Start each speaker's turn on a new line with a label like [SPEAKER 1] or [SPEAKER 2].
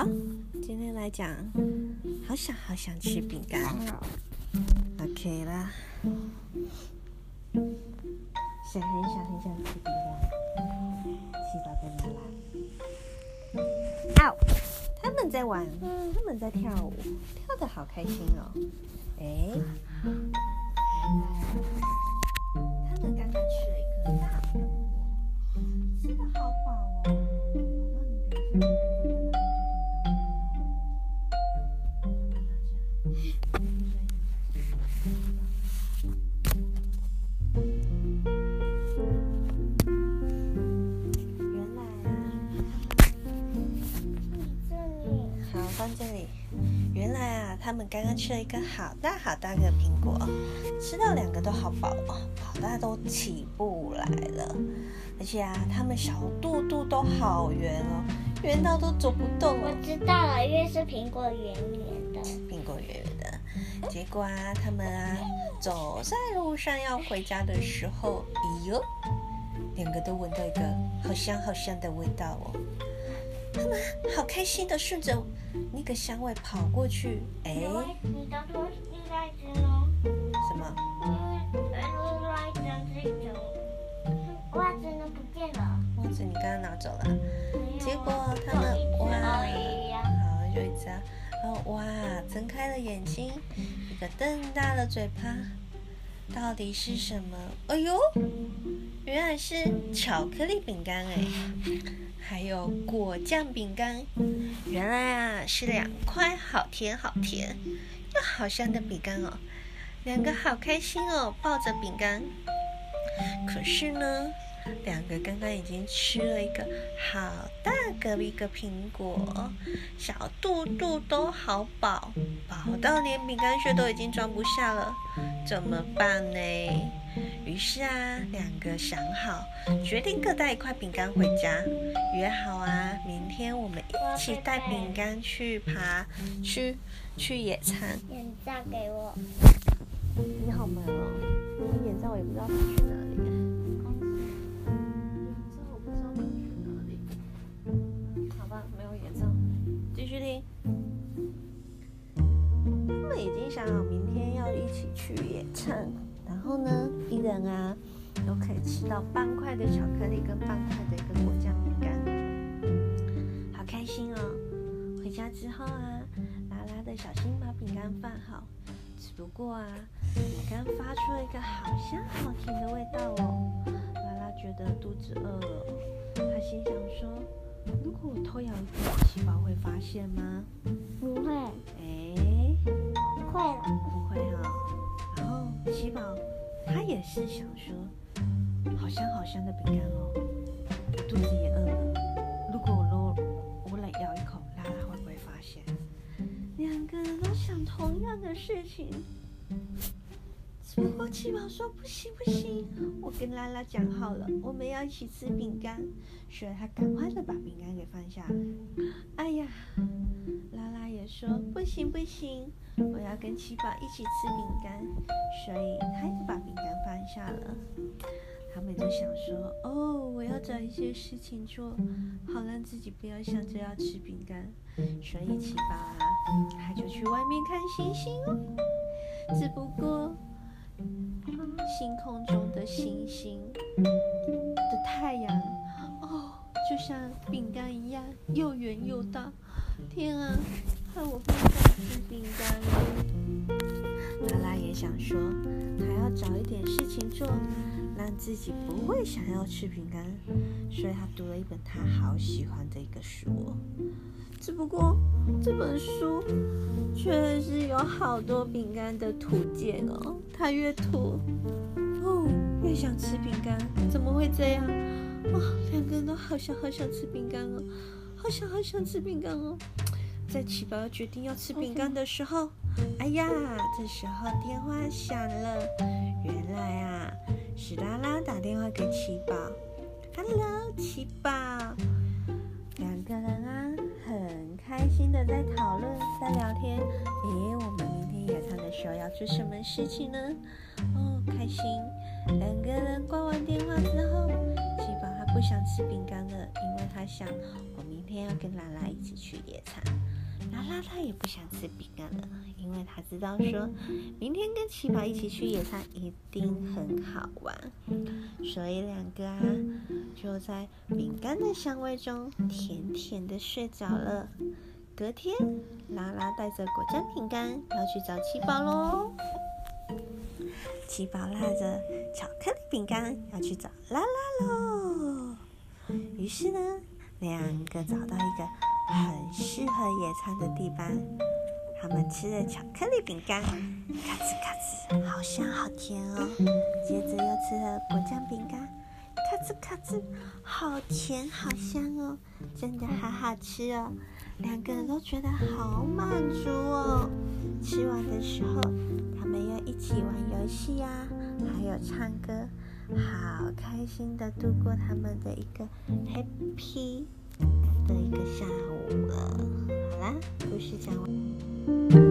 [SPEAKER 1] 好，今天来讲，好想好想吃饼干。OK 啦，谁很想很想吃饼干？七宝跟拉拉。哦，他们在玩，他们在跳舞，跳得好开心哦。哎，这里原来啊他们刚刚吃了一个好大好大个苹果，吃到两个都好饱哦，好大都起不来了。而且啊，他们小肚肚都好圆哦，圆到都走不动了。
[SPEAKER 2] 我知道了，因为是苹果圆圆的。
[SPEAKER 1] 苹果圆圆的，结果啊，他们啊走在路上要回家的时候，哎呦，两个都闻到一个好香好香的味道哦。他们好开心的顺着那个香味跑过去，哎，
[SPEAKER 2] 你的拖鞋呢？
[SPEAKER 1] 什么？
[SPEAKER 2] 袜子呢？不见了。
[SPEAKER 1] 袜子你刚刚拿走了。结果他们哇，好有一只，然后哇，睁开了眼睛，一个瞪大了嘴巴，到底是什么？哎呦，原来是巧克力饼干哎。还有果酱饼干，原来啊是两块好甜好甜又好香的饼干哦，两个好开心哦，抱着饼干。可是呢，两个刚刚已经吃了一个好大个一个苹果，小肚肚都好饱，饱到连饼干屑都已经装不下了，怎么办呢？于是啊，两个想好，决定各带一块饼干回家，约好啊，明天我们一起带饼干去爬，去去野餐。
[SPEAKER 2] 眼罩给我。
[SPEAKER 1] 你好忙哦，你眼罩我也不知道跑去哪里人啊都可以吃到半块的巧克力跟半块的一个果酱饼干，好开心哦！回家之后啊，拉拉的小心把饼干放好。只不过啊，饼干发出了一个好香好甜的味道哦。拉拉觉得肚子饿了，他心想说：如果我偷咬一口，七宝会发现吗？
[SPEAKER 2] 不会。
[SPEAKER 1] 哎，
[SPEAKER 2] 不会了，
[SPEAKER 1] 不会啊、哦。七宝，他也是想说，好香好香的饼干哦，肚子也饿了。如果我我来咬一口，拉拉会不会发现？两个人都想同样的事情。只不过七宝说不行不行，我跟拉拉讲好了，我们要一起吃饼干，所以他赶快的把饼干给放下。哎呀，拉拉也说不行不行，我要跟七宝一起吃饼干，所以了。他们就想说，哦，我要找一些事情做，好让自己不要想着要吃饼干。所以七宝啊，他就去外面看星星哦。只不过。星空中的星星的太阳，哦，就像饼干一样又圆又大。天啊，害我不想吃饼干了。拉拉也想说，还要找一点事情做，让自己不会想要吃饼干。所以他读了一本他好喜欢的一个书。只不过这本书却是有好多饼干的图鉴哦。他越涂，哦，越想吃饼干。怎么会这样？哇、两个人都好想好想吃饼干哦，好想好想吃饼干哦。在奇宝决定要吃饼干的时候，哎呀，这时候电话响了。原来啊，是拉拉打电话给七宝。Hello，七宝。两个人啊，很开心的在讨论，在聊天。诶，我们明天。野餐的时候要做什么事情呢？哦，开心！两个人挂完电话之后，七宝他不想吃饼干了，因为他想我明天要跟拉拉一起去野餐。拉拉他也不想吃饼干了，因为他知道说明天跟七宝一起去野餐一定很好玩，所以两个啊就在饼干的香味中甜甜的睡着了。隔天，拉拉带着果酱饼干要去找七宝喽。七宝拉着巧克力饼干要去找拉拉喽。于是呢，两个找到一个很适合野餐的地方。他们吃着巧克力饼干，咔哧咔哧，好香好甜哦。接着又吃了果酱饼干，咔哧咔哧，好甜好香哦，真的好好吃哦。两个人都觉得好满足哦。吃完的时候，他们又一起玩游戏呀，还有唱歌，好开心的度过他们的一个 happy 一个下午了。好啦故事讲完。